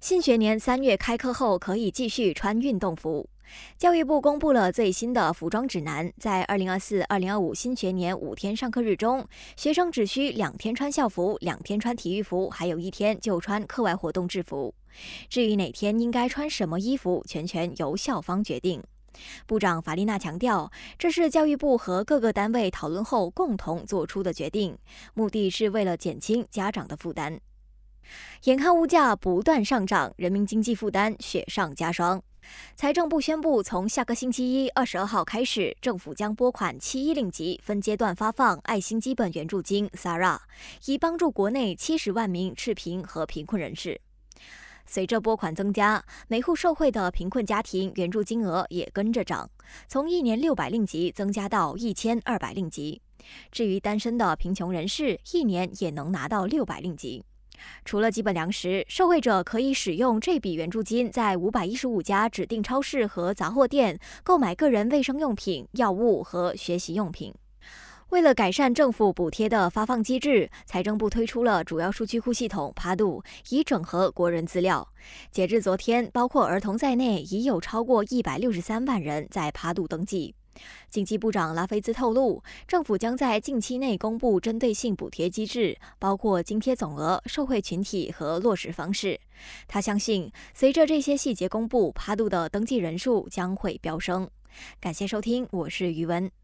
新学年三月开课后，可以继续穿运动服。教育部公布了最新的服装指南，在二零二四、二零二五新学年五天上课日中，学生只需两天穿校服，两天穿体育服，还有一天就穿课外活动制服。至于哪天应该穿什么衣服，全权由校方决定。部长法丽娜强调，这是教育部和各个单位讨论后共同做出的决定，目的是为了减轻家长的负担。眼看物价不断上涨，人民经济负担雪上加霜。财政部宣布，从下个星期一二十二号开始，政府将拨款七一令吉分阶段发放爱心基本援助金 （SARA），以帮助国内七十万名赤贫和贫困人士。随着拨款增加，每户受惠的贫困家庭援助金额也跟着涨，从一年六百令吉增加到一千二百令吉。至于单身的贫穷人士，一年也能拿到六百令吉。除了基本粮食，受惠者可以使用这笔援助金，在五百一十五家指定超市和杂货店购买个人卫生用品、药物和学习用品。为了改善政府补贴的发放机制，财政部推出了主要数据库系统趴度，以整合国人资料。截至昨天，包括儿童在内，已有超过一百六十三万人在趴度登记。经济部长拉菲兹透露，政府将在近期内公布针对性补贴机制，包括津贴总额、受惠群体和落实方式。他相信，随着这些细节公布，帕杜的登记人数将会飙升。感谢收听，我是余文。